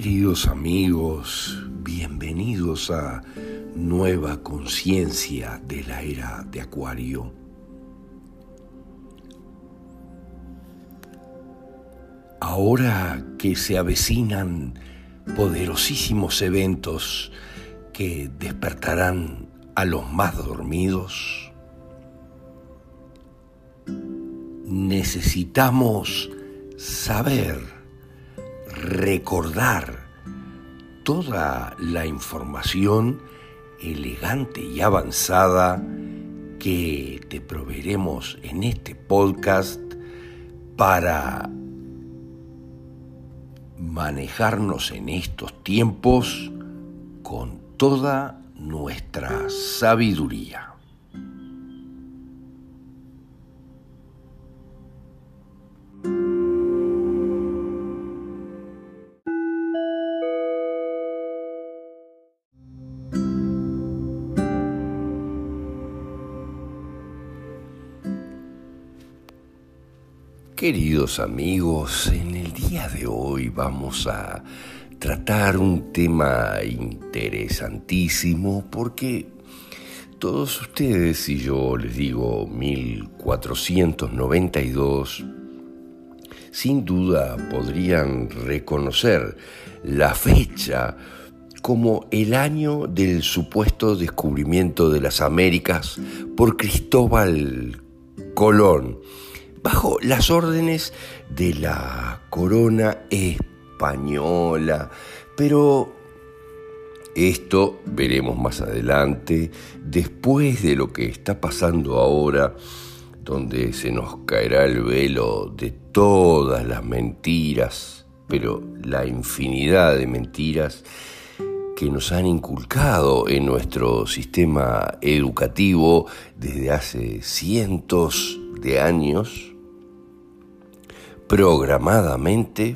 Queridos amigos, bienvenidos a Nueva Conciencia de la Era de Acuario. Ahora que se avecinan poderosísimos eventos que despertarán a los más dormidos, necesitamos saber recordar toda la información elegante y avanzada que te proveeremos en este podcast para manejarnos en estos tiempos con toda nuestra sabiduría. Queridos amigos, en el día de hoy vamos a tratar un tema interesantísimo porque todos ustedes, si yo les digo 1492, sin duda podrían reconocer la fecha como el año del supuesto descubrimiento de las Américas por Cristóbal Colón bajo las órdenes de la corona española. Pero esto veremos más adelante, después de lo que está pasando ahora, donde se nos caerá el velo de todas las mentiras, pero la infinidad de mentiras que nos han inculcado en nuestro sistema educativo desde hace cientos de años, programadamente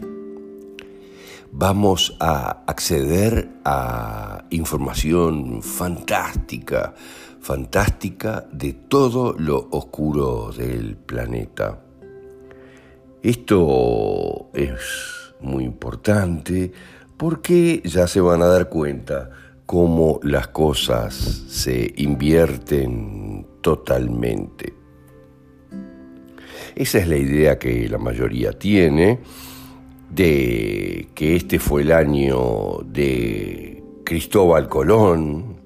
vamos a acceder a información fantástica, fantástica de todo lo oscuro del planeta. Esto es muy importante porque ya se van a dar cuenta cómo las cosas se invierten totalmente. Esa es la idea que la mayoría tiene de que este fue el año de Cristóbal Colón,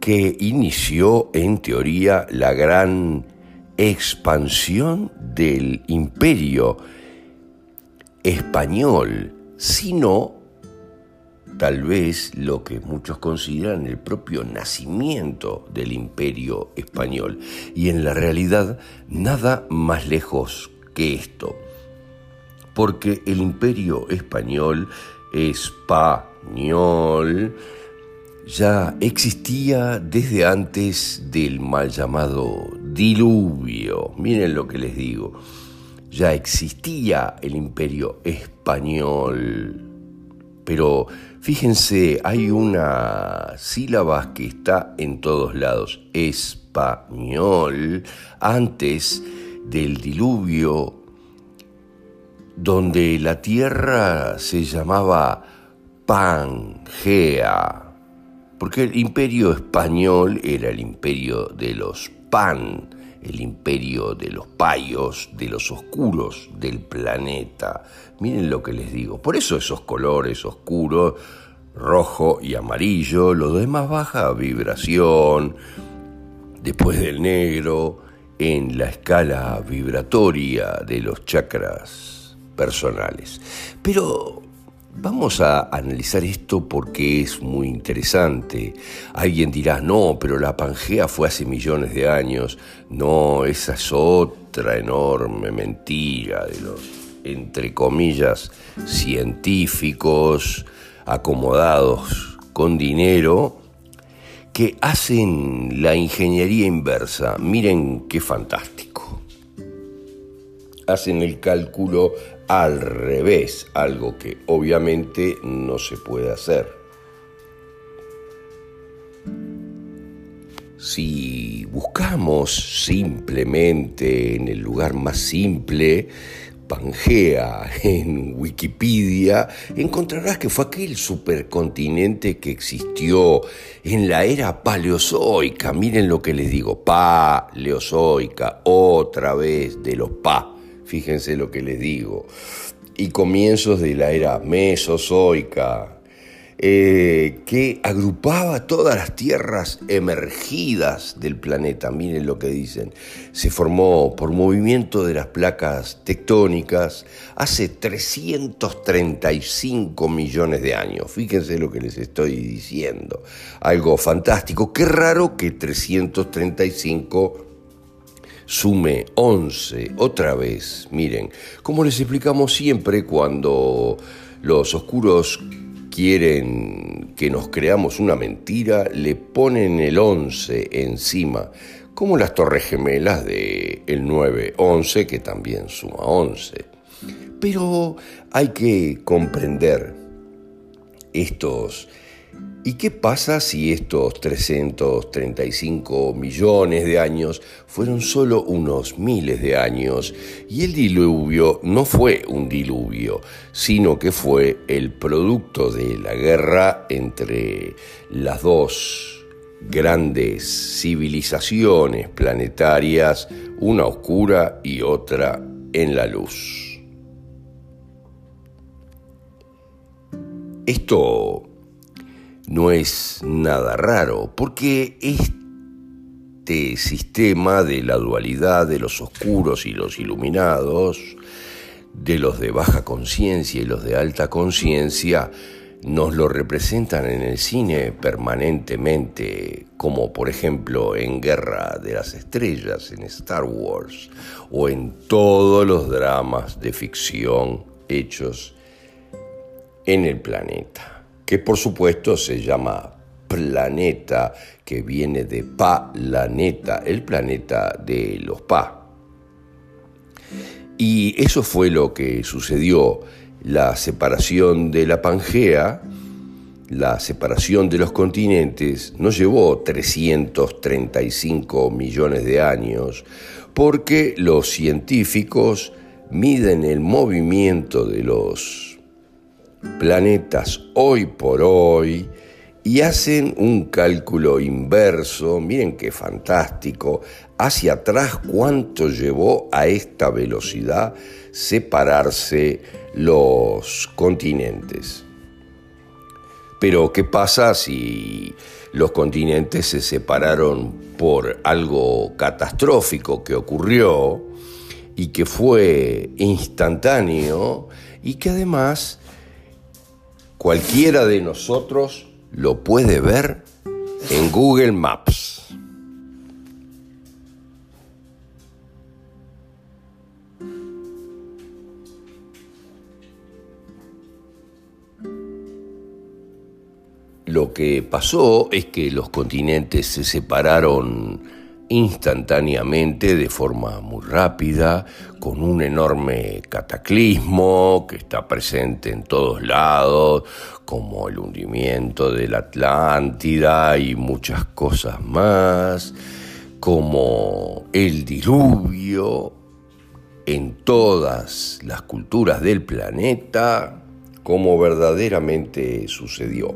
que inició en teoría la gran expansión del imperio español, sino tal vez lo que muchos consideran el propio nacimiento del imperio español. Y en la realidad nada más lejos que esto. Porque el imperio español, español, ya existía desde antes del mal llamado diluvio. Miren lo que les digo. Ya existía el imperio español pero fíjense, hay una sílaba que está en todos lados, español, antes del diluvio, donde la tierra se llamaba Pangea, porque el imperio español era el imperio de los pan, el imperio de los payos, de los oscuros del planeta. Miren lo que les digo. Por eso esos colores oscuros, rojo y amarillo, lo demás baja vibración, después del negro, en la escala vibratoria de los chakras personales. Pero Vamos a analizar esto porque es muy interesante. Alguien dirá, no, pero la Pangea fue hace millones de años. No, esa es otra enorme mentira de los, entre comillas, científicos acomodados con dinero que hacen la ingeniería inversa. Miren qué fantástico. Hacen el cálculo al revés, algo que obviamente no se puede hacer. Si buscamos simplemente en el lugar más simple, Pangea en Wikipedia, encontrarás que fue aquel supercontinente que existió en la era paleozoica. Miren lo que les digo, paleozoica, otra vez de los pa. Fíjense lo que les digo. Y comienzos de la era mesozoica, eh, que agrupaba todas las tierras emergidas del planeta. Miren lo que dicen. Se formó por movimiento de las placas tectónicas hace 335 millones de años. Fíjense lo que les estoy diciendo. Algo fantástico. Qué raro que 335 sume 11 otra vez. Miren, como les explicamos siempre cuando los oscuros quieren que nos creamos una mentira, le ponen el 11 encima, como las torres gemelas de el 9-11, que también suma 11. Pero hay que comprender estos ¿Y qué pasa si estos 335 millones de años fueron solo unos miles de años y el diluvio no fue un diluvio, sino que fue el producto de la guerra entre las dos grandes civilizaciones planetarias, una oscura y otra en la luz? Esto no es nada raro, porque este sistema de la dualidad de los oscuros y los iluminados, de los de baja conciencia y los de alta conciencia, nos lo representan en el cine permanentemente, como por ejemplo en Guerra de las Estrellas, en Star Wars, o en todos los dramas de ficción hechos en el planeta que por supuesto se llama planeta, que viene de pa-laneta, el planeta de los pa. Y eso fue lo que sucedió, la separación de la Pangea, la separación de los continentes, no llevó 335 millones de años, porque los científicos miden el movimiento de los planetas hoy por hoy y hacen un cálculo inverso, miren qué fantástico, hacia atrás cuánto llevó a esta velocidad separarse los continentes. Pero ¿qué pasa si los continentes se separaron por algo catastrófico que ocurrió y que fue instantáneo y que además Cualquiera de nosotros lo puede ver en Google Maps. Lo que pasó es que los continentes se separaron instantáneamente, de forma muy rápida, con un enorme cataclismo que está presente en todos lados, como el hundimiento de la Atlántida y muchas cosas más, como el diluvio en todas las culturas del planeta, como verdaderamente sucedió.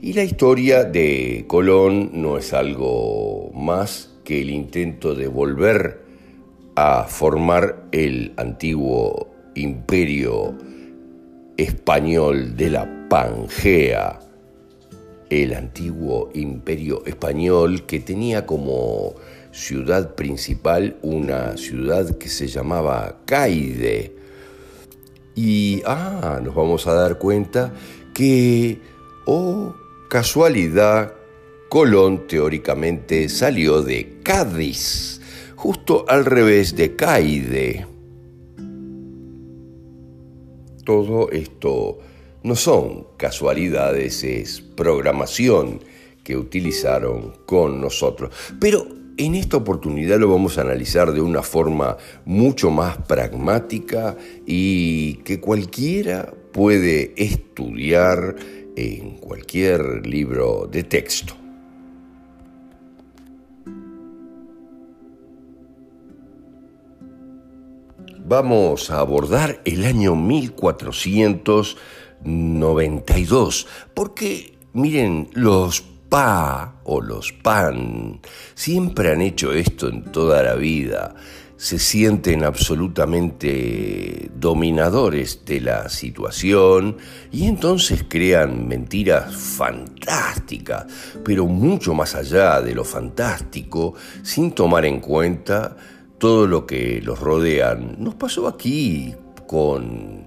Y la historia de Colón no es algo más que el intento de volver a formar el antiguo imperio español de la Pangea, el antiguo imperio español que tenía como ciudad principal una ciudad que se llamaba Caide. Y, ah, nos vamos a dar cuenta que, oh casualidad, Colón teóricamente salió de Cádiz, justo al revés de Caide. Todo esto no son casualidades, es programación que utilizaron con nosotros. Pero en esta oportunidad lo vamos a analizar de una forma mucho más pragmática y que cualquiera puede estudiar en cualquier libro de texto. Vamos a abordar el año 1492, porque miren, los pa o los pan siempre han hecho esto en toda la vida. Se sienten absolutamente dominadores de la situación y entonces crean mentiras fantásticas, pero mucho más allá de lo fantástico, sin tomar en cuenta todo lo que los rodean. Nos pasó aquí con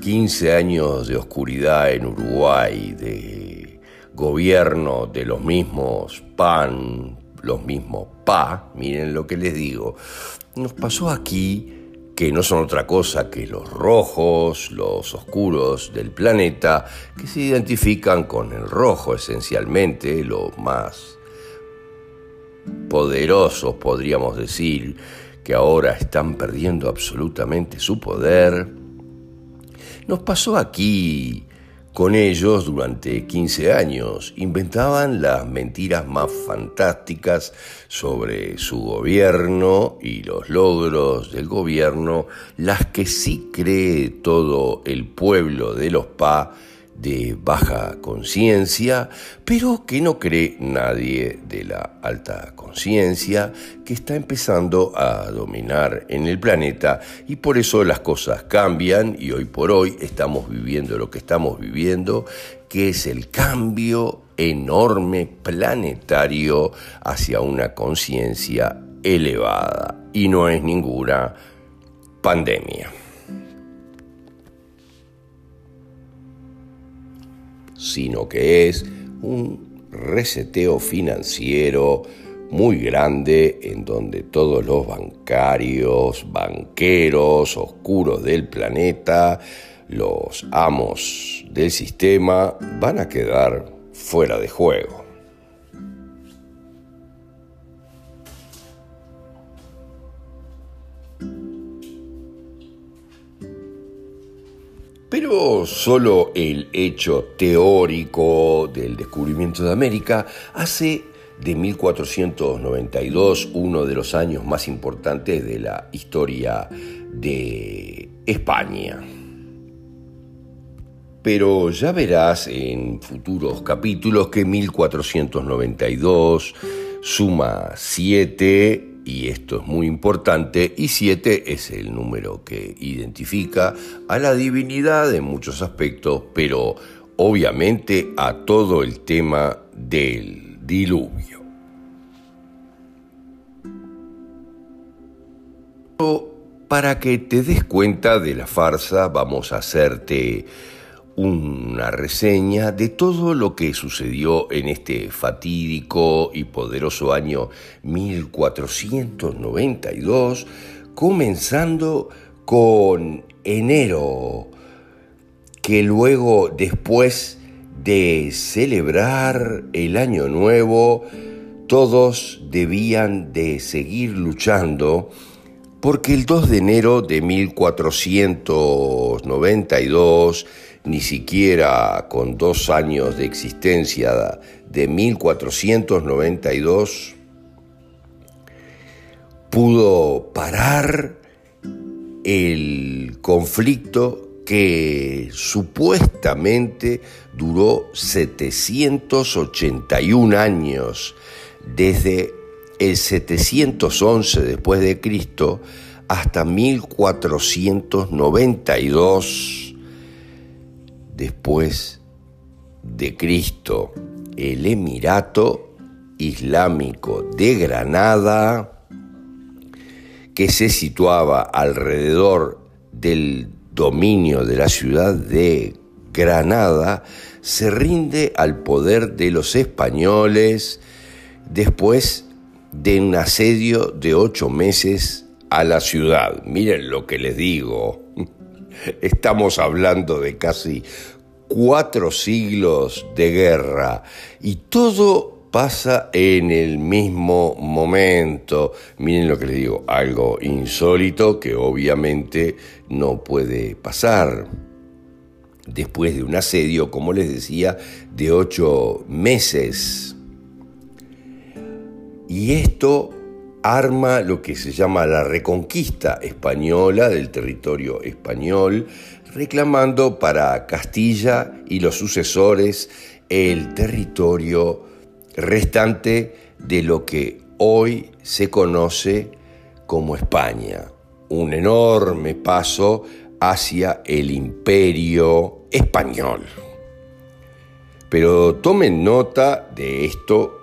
15 años de oscuridad en Uruguay, de gobierno de los mismos PAN, los mismos PA, miren lo que les digo, nos pasó aquí que no son otra cosa que los rojos, los oscuros del planeta, que se identifican con el rojo esencialmente, lo más poderosos podríamos decir, que ahora están perdiendo absolutamente su poder. Nos pasó aquí con ellos, durante 15 años, inventaban las mentiras más fantásticas sobre su gobierno y los logros del gobierno, las que sí cree todo el pueblo de los PA de baja conciencia, pero que no cree nadie de la alta conciencia que está empezando a dominar en el planeta y por eso las cosas cambian y hoy por hoy estamos viviendo lo que estamos viviendo, que es el cambio enorme planetario hacia una conciencia elevada y no es ninguna pandemia. Sino que es un reseteo financiero muy grande en donde todos los bancarios, banqueros oscuros del planeta, los amos del sistema, van a quedar fuera de juego. Solo el hecho teórico del descubrimiento de América hace de 1492 uno de los años más importantes de la historia de España. Pero ya verás en futuros capítulos que 1492 suma 7 y esto es muy importante, y 7 es el número que identifica a la divinidad en muchos aspectos, pero obviamente a todo el tema del diluvio. Para que te des cuenta de la farsa, vamos a hacerte una reseña de todo lo que sucedió en este fatídico y poderoso año 1492, comenzando con enero, que luego después de celebrar el año nuevo, todos debían de seguir luchando porque el 2 de enero de 1492 ni siquiera con dos años de existencia de 1492, pudo parar el conflicto que supuestamente duró 781 años, desde el 711 después de Cristo hasta 1492 después de Cristo, el Emirato Islámico de Granada, que se situaba alrededor del dominio de la ciudad de Granada, se rinde al poder de los españoles después de un asedio de ocho meses a la ciudad. Miren lo que les digo. Estamos hablando de casi cuatro siglos de guerra y todo pasa en el mismo momento. Miren lo que les digo, algo insólito que obviamente no puede pasar. Después de un asedio, como les decía, de ocho meses. Y esto arma lo que se llama la reconquista española del territorio español, reclamando para Castilla y los sucesores el territorio restante de lo que hoy se conoce como España, un enorme paso hacia el imperio español. Pero tomen nota de esto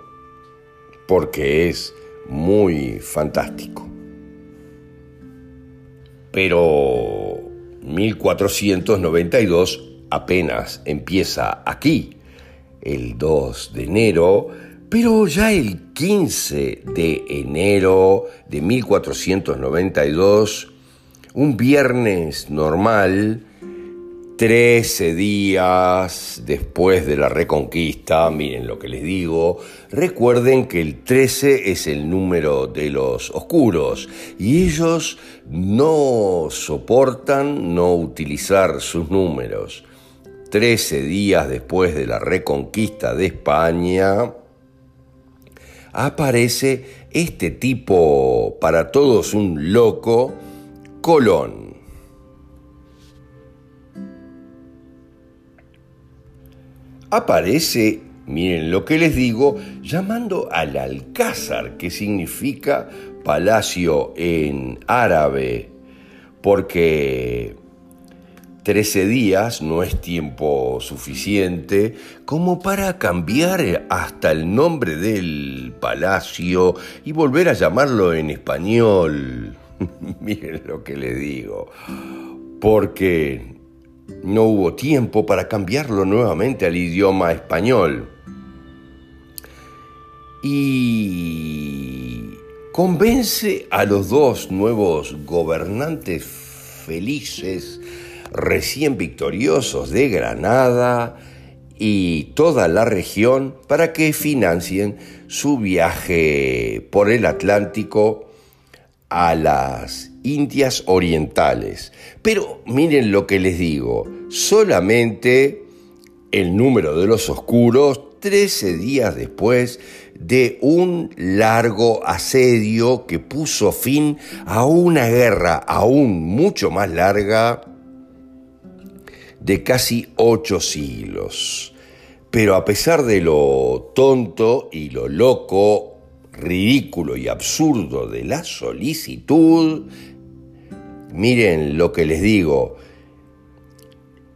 porque es muy fantástico. Pero 1492 apenas empieza aquí, el 2 de enero, pero ya el 15 de enero de 1492, un viernes normal, 13 días después de la reconquista, miren lo que les digo, recuerden que el 13 es el número de los oscuros y ellos no soportan no utilizar sus números. 13 días después de la reconquista de España, aparece este tipo, para todos un loco, Colón. Aparece, miren lo que les digo, llamando al alcázar, que significa palacio en árabe, porque 13 días no es tiempo suficiente como para cambiar hasta el nombre del palacio y volver a llamarlo en español. Miren lo que le digo. Porque no hubo tiempo para cambiarlo nuevamente al idioma español. Y convence a los dos nuevos gobernantes felices recién victoriosos de Granada y toda la región para que financien su viaje por el Atlántico a las Indias Orientales. Pero miren lo que les digo, solamente el número de los oscuros 13 días después de un largo asedio que puso fin a una guerra aún mucho más larga de casi ocho siglos. Pero a pesar de lo tonto y lo loco, ridículo y absurdo de la solicitud, miren lo que les digo,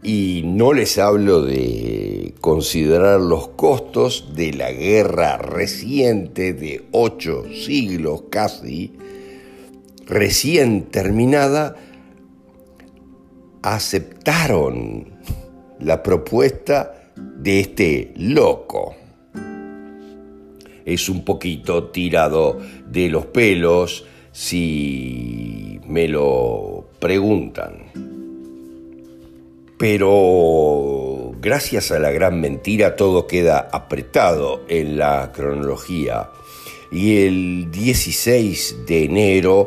y no les hablo de considerar los costos de la guerra reciente de ocho siglos casi, recién terminada, aceptaron la propuesta de este loco. Es un poquito tirado de los pelos si me lo preguntan. Pero gracias a la gran mentira todo queda apretado en la cronología. Y el 16 de enero,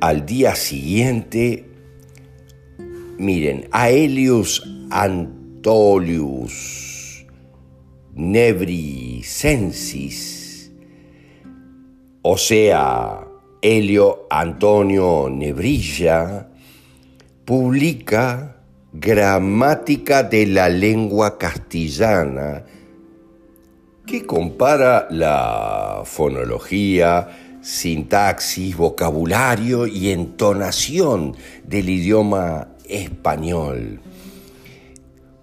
al día siguiente, Miren, Aelius Antolius Nebrisensis, o sea, Helio Antonio Nebrilla, publica Gramática de la lengua castellana, que compara la fonología, sintaxis, vocabulario y entonación del idioma español,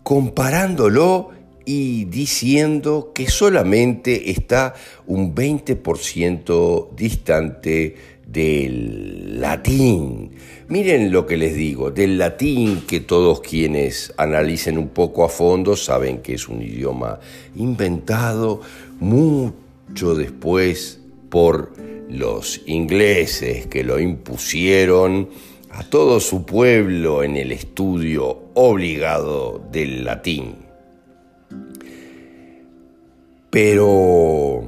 comparándolo y diciendo que solamente está un 20% distante del latín. Miren lo que les digo, del latín que todos quienes analicen un poco a fondo saben que es un idioma inventado mucho después por los ingleses que lo impusieron a todo su pueblo en el estudio obligado del latín. Pero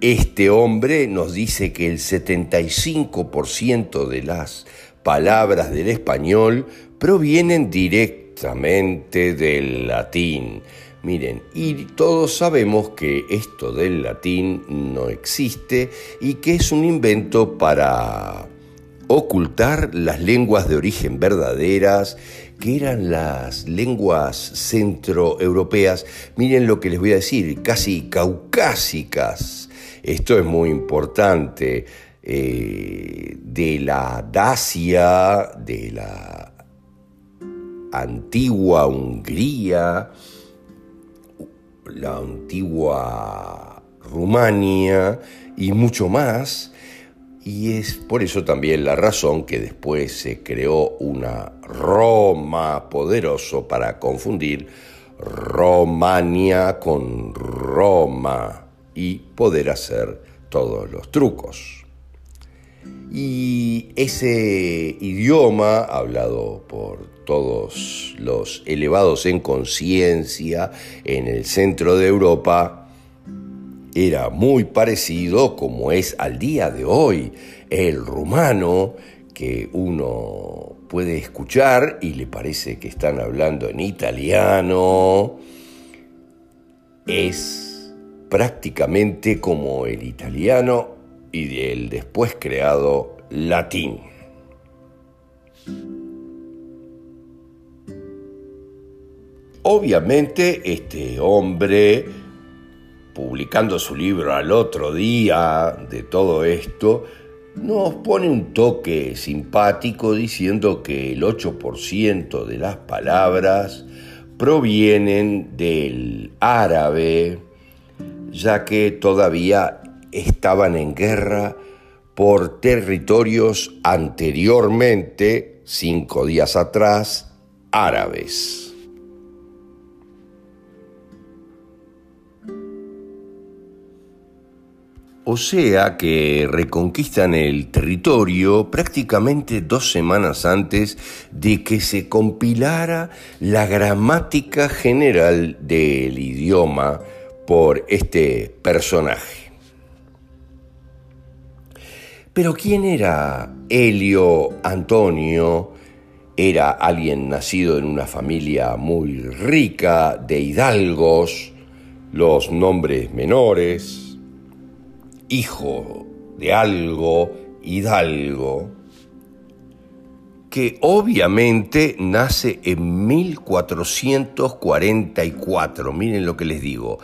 este hombre nos dice que el 75% de las palabras del español provienen directamente del latín. Miren, y todos sabemos que esto del latín no existe y que es un invento para ocultar las lenguas de origen verdaderas, que eran las lenguas centroeuropeas, miren lo que les voy a decir, casi caucásicas. Esto es muy importante. Eh, de la Dacia, de la antigua Hungría, la antigua Rumania y mucho más. Y es por eso también la razón que después se creó una Roma poderoso para confundir Romania con Roma y poder hacer todos los trucos. Y ese idioma, hablado por todos los elevados en conciencia en el centro de Europa, era muy parecido como es al día de hoy el rumano que uno puede escuchar y le parece que están hablando en italiano. Es prácticamente como el italiano y del después creado latín. Obviamente este hombre, publicando su libro al otro día de todo esto, nos pone un toque simpático diciendo que el 8% de las palabras provienen del árabe, ya que todavía estaban en guerra por territorios anteriormente, cinco días atrás, árabes. O sea que reconquistan el territorio prácticamente dos semanas antes de que se compilara la gramática general del idioma por este personaje. Pero ¿quién era Helio Antonio? Era alguien nacido en una familia muy rica de hidalgos, los nombres menores, hijo de algo, hidalgo, que obviamente nace en 1444. Miren lo que les digo.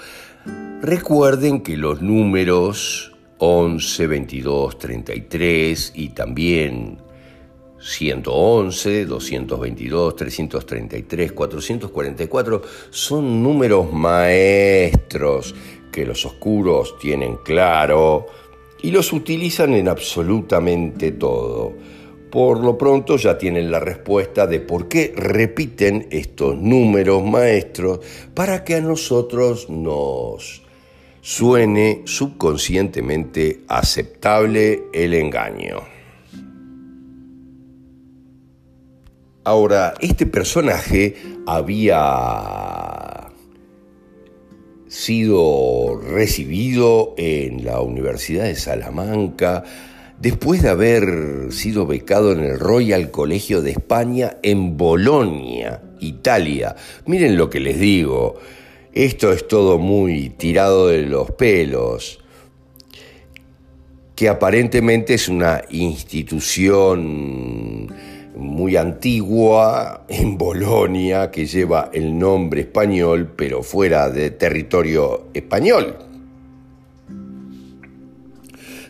Recuerden que los números 11, 22, 33 y también 111, 222, 333, 444 son números maestros que los oscuros tienen claro y los utilizan en absolutamente todo. Por lo pronto ya tienen la respuesta de por qué repiten estos números maestros para que a nosotros nos suene subconscientemente aceptable el engaño. Ahora, este personaje había sido recibido en la Universidad de Salamanca después de haber sido becado en el Royal Colegio de España en Bolonia, Italia. Miren lo que les digo, esto es todo muy tirado de los pelos, que aparentemente es una institución muy antigua en Bolonia que lleva el nombre español pero fuera de territorio español,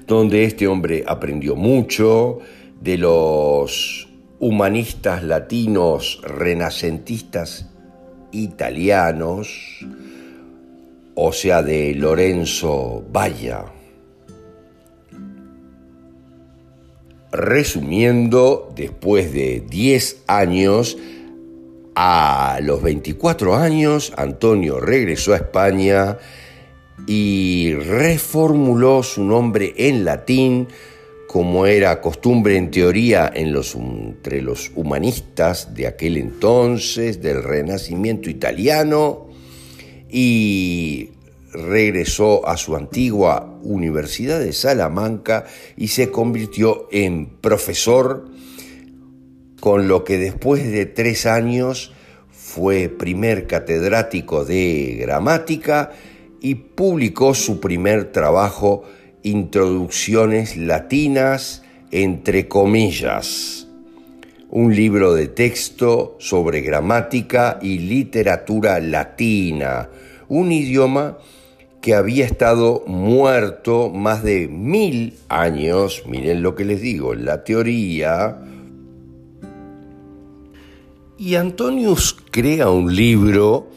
donde este hombre aprendió mucho de los humanistas latinos renacentistas italianos, o sea, de Lorenzo Valla. Resumiendo, después de 10 años, a los 24 años, Antonio regresó a España y reformuló su nombre en latín como era costumbre en teoría entre los humanistas de aquel entonces, del Renacimiento italiano, y regresó a su antigua Universidad de Salamanca y se convirtió en profesor, con lo que después de tres años fue primer catedrático de gramática y publicó su primer trabajo Introducciones Latinas entre comillas, un libro de texto sobre gramática y literatura latina, un idioma que había estado muerto más de mil años, miren lo que les digo, la teoría, y Antonius crea un libro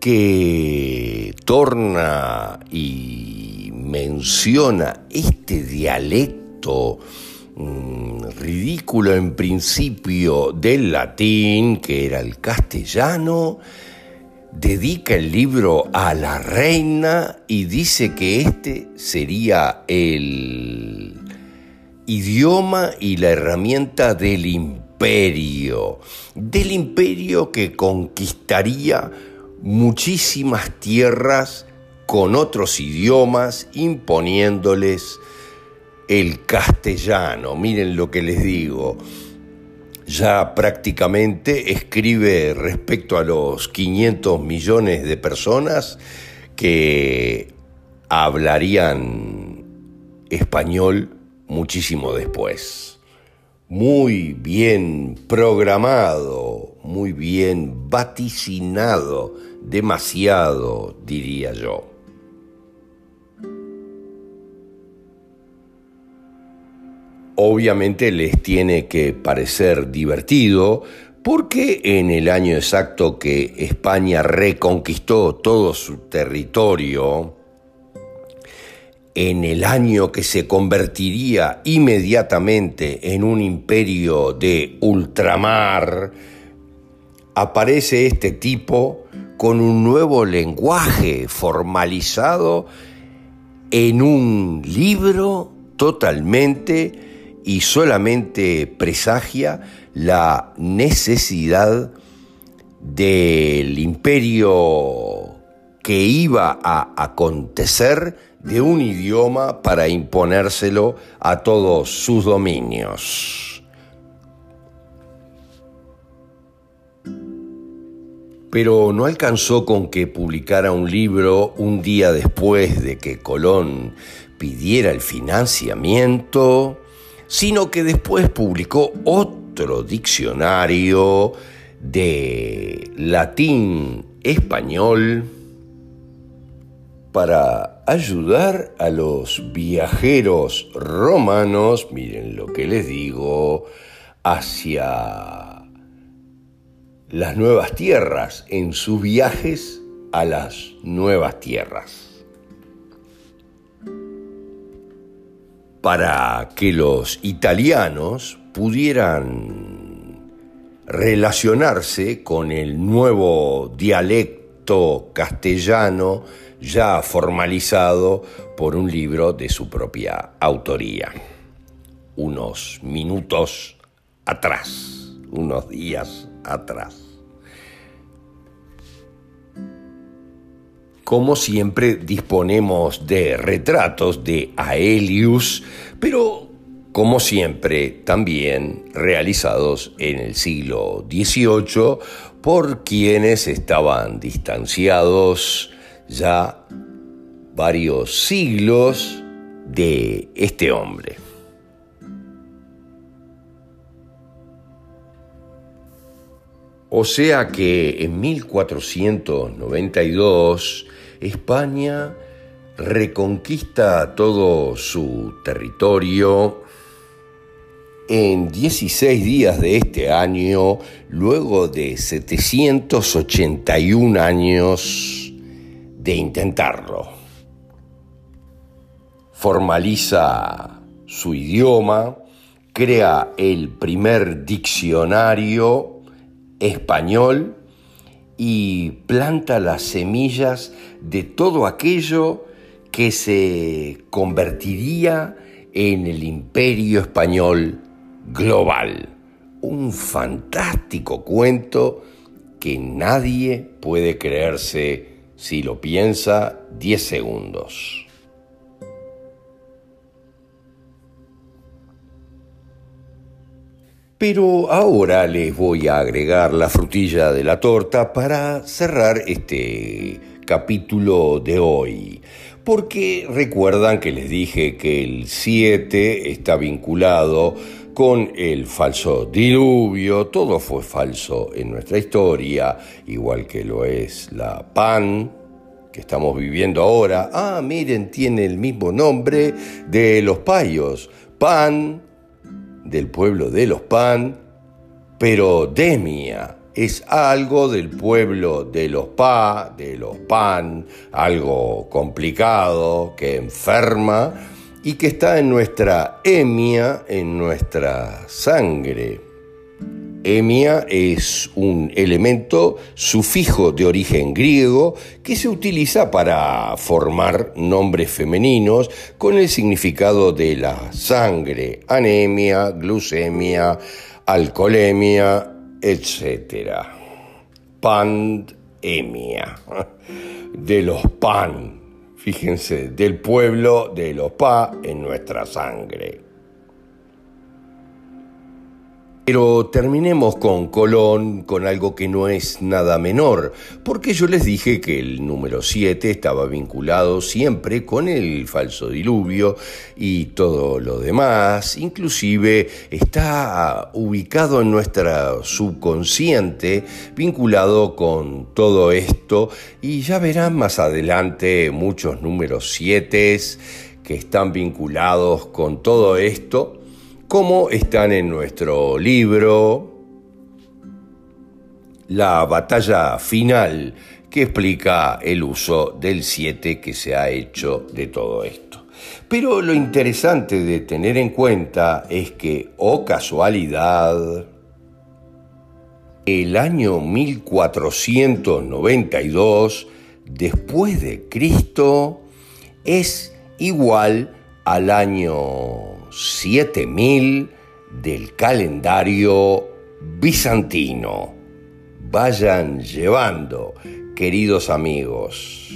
que torna y menciona este dialecto mm, ridículo en principio del latín, que era el castellano, dedica el libro a la reina y dice que este sería el idioma y la herramienta del imperio del imperio que conquistaría muchísimas tierras con otros idiomas, imponiéndoles el castellano. Miren lo que les digo. Ya prácticamente escribe respecto a los 500 millones de personas que hablarían español muchísimo después muy bien programado, muy bien vaticinado, demasiado, diría yo. Obviamente les tiene que parecer divertido porque en el año exacto que España reconquistó todo su territorio, en el año que se convertiría inmediatamente en un imperio de ultramar, aparece este tipo con un nuevo lenguaje formalizado en un libro totalmente y solamente presagia la necesidad del imperio que iba a acontecer de un idioma para imponérselo a todos sus dominios. Pero no alcanzó con que publicara un libro un día después de que Colón pidiera el financiamiento, sino que después publicó otro diccionario de latín español para ayudar a los viajeros romanos, miren lo que les digo, hacia las nuevas tierras, en sus viajes a las nuevas tierras. Para que los italianos pudieran relacionarse con el nuevo dialecto castellano ya formalizado por un libro de su propia autoría. Unos minutos atrás, unos días atrás. Como siempre disponemos de retratos de Aelius, pero como siempre también realizados en el siglo XVIII por quienes estaban distanciados ya varios siglos de este hombre. O sea que en 1492 España reconquista todo su territorio. En 16 días de este año, luego de 781 años, de intentarlo. Formaliza su idioma, crea el primer diccionario español y planta las semillas de todo aquello que se convertiría en el imperio español global. Un fantástico cuento que nadie puede creerse si lo piensa 10 segundos. Pero ahora les voy a agregar la frutilla de la torta para cerrar este capítulo de hoy. Porque recuerdan que les dije que el 7 está vinculado con el falso diluvio, todo fue falso en nuestra historia, igual que lo es la pan que estamos viviendo ahora. Ah, miren, tiene el mismo nombre de los payos, pan del pueblo de los pan, pero demia es algo del pueblo de los pa, de los pan, algo complicado que enferma y que está en nuestra emia, en nuestra sangre. Emia es un elemento sufijo de origen griego que se utiliza para formar nombres femeninos con el significado de la sangre, anemia, glucemia, alcoholemia, etc. Pandemia, de los pan fíjense, del pueblo de los Pa en nuestra sangre. Pero terminemos con Colón, con algo que no es nada menor, porque yo les dije que el número 7 estaba vinculado siempre con el falso diluvio y todo lo demás, inclusive está ubicado en nuestra subconsciente, vinculado con todo esto, y ya verán más adelante muchos números 7 que están vinculados con todo esto como están en nuestro libro La batalla final, que explica el uso del 7 que se ha hecho de todo esto. Pero lo interesante de tener en cuenta es que, oh casualidad, el año 1492 después de Cristo es igual al año 7000 del calendario bizantino. Vayan llevando, queridos amigos.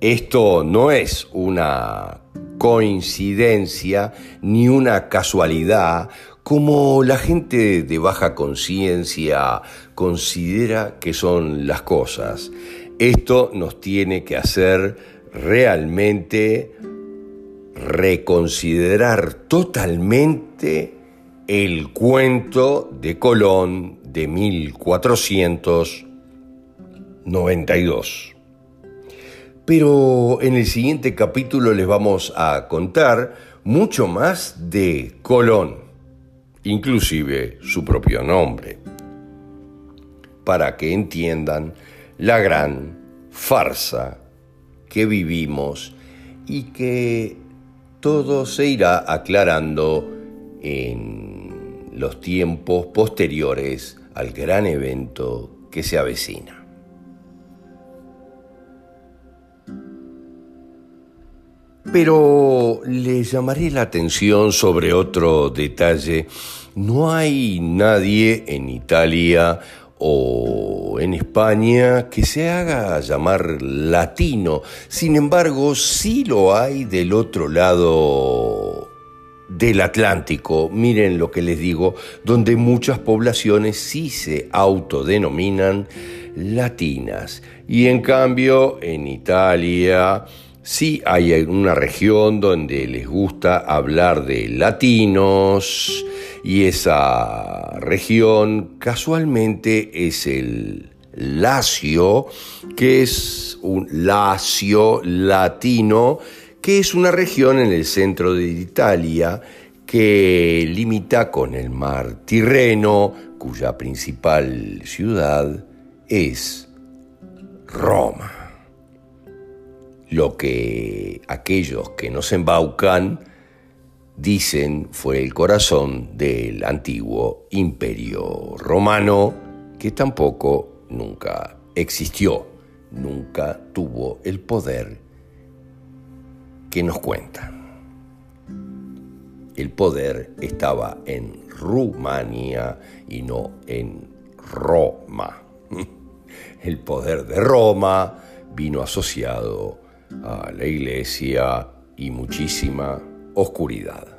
Esto no es una coincidencia ni una casualidad como la gente de baja conciencia considera que son las cosas. Esto nos tiene que hacer realmente reconsiderar totalmente el cuento de Colón de 1492. Pero en el siguiente capítulo les vamos a contar mucho más de Colón, inclusive su propio nombre, para que entiendan la gran farsa que vivimos y que todo se irá aclarando en los tiempos posteriores al gran evento que se avecina. Pero le llamaré la atención sobre otro detalle. No hay nadie en Italia o en España que se haga llamar latino. Sin embargo, sí lo hay del otro lado del Atlántico, miren lo que les digo, donde muchas poblaciones sí se autodenominan latinas. Y en cambio, en Italia, sí hay una región donde les gusta hablar de latinos, y esa región casualmente es el Lacio, que es un Lacio latino, que es una región en el centro de Italia que limita con el mar Tirreno, cuya principal ciudad es Roma. Lo que aquellos que nos embaucan dicen fue el corazón del antiguo imperio romano que tampoco nunca existió, nunca tuvo el poder que nos cuentan. El poder estaba en Rumania y no en Roma. El poder de Roma vino asociado a la iglesia y muchísima oscuridad.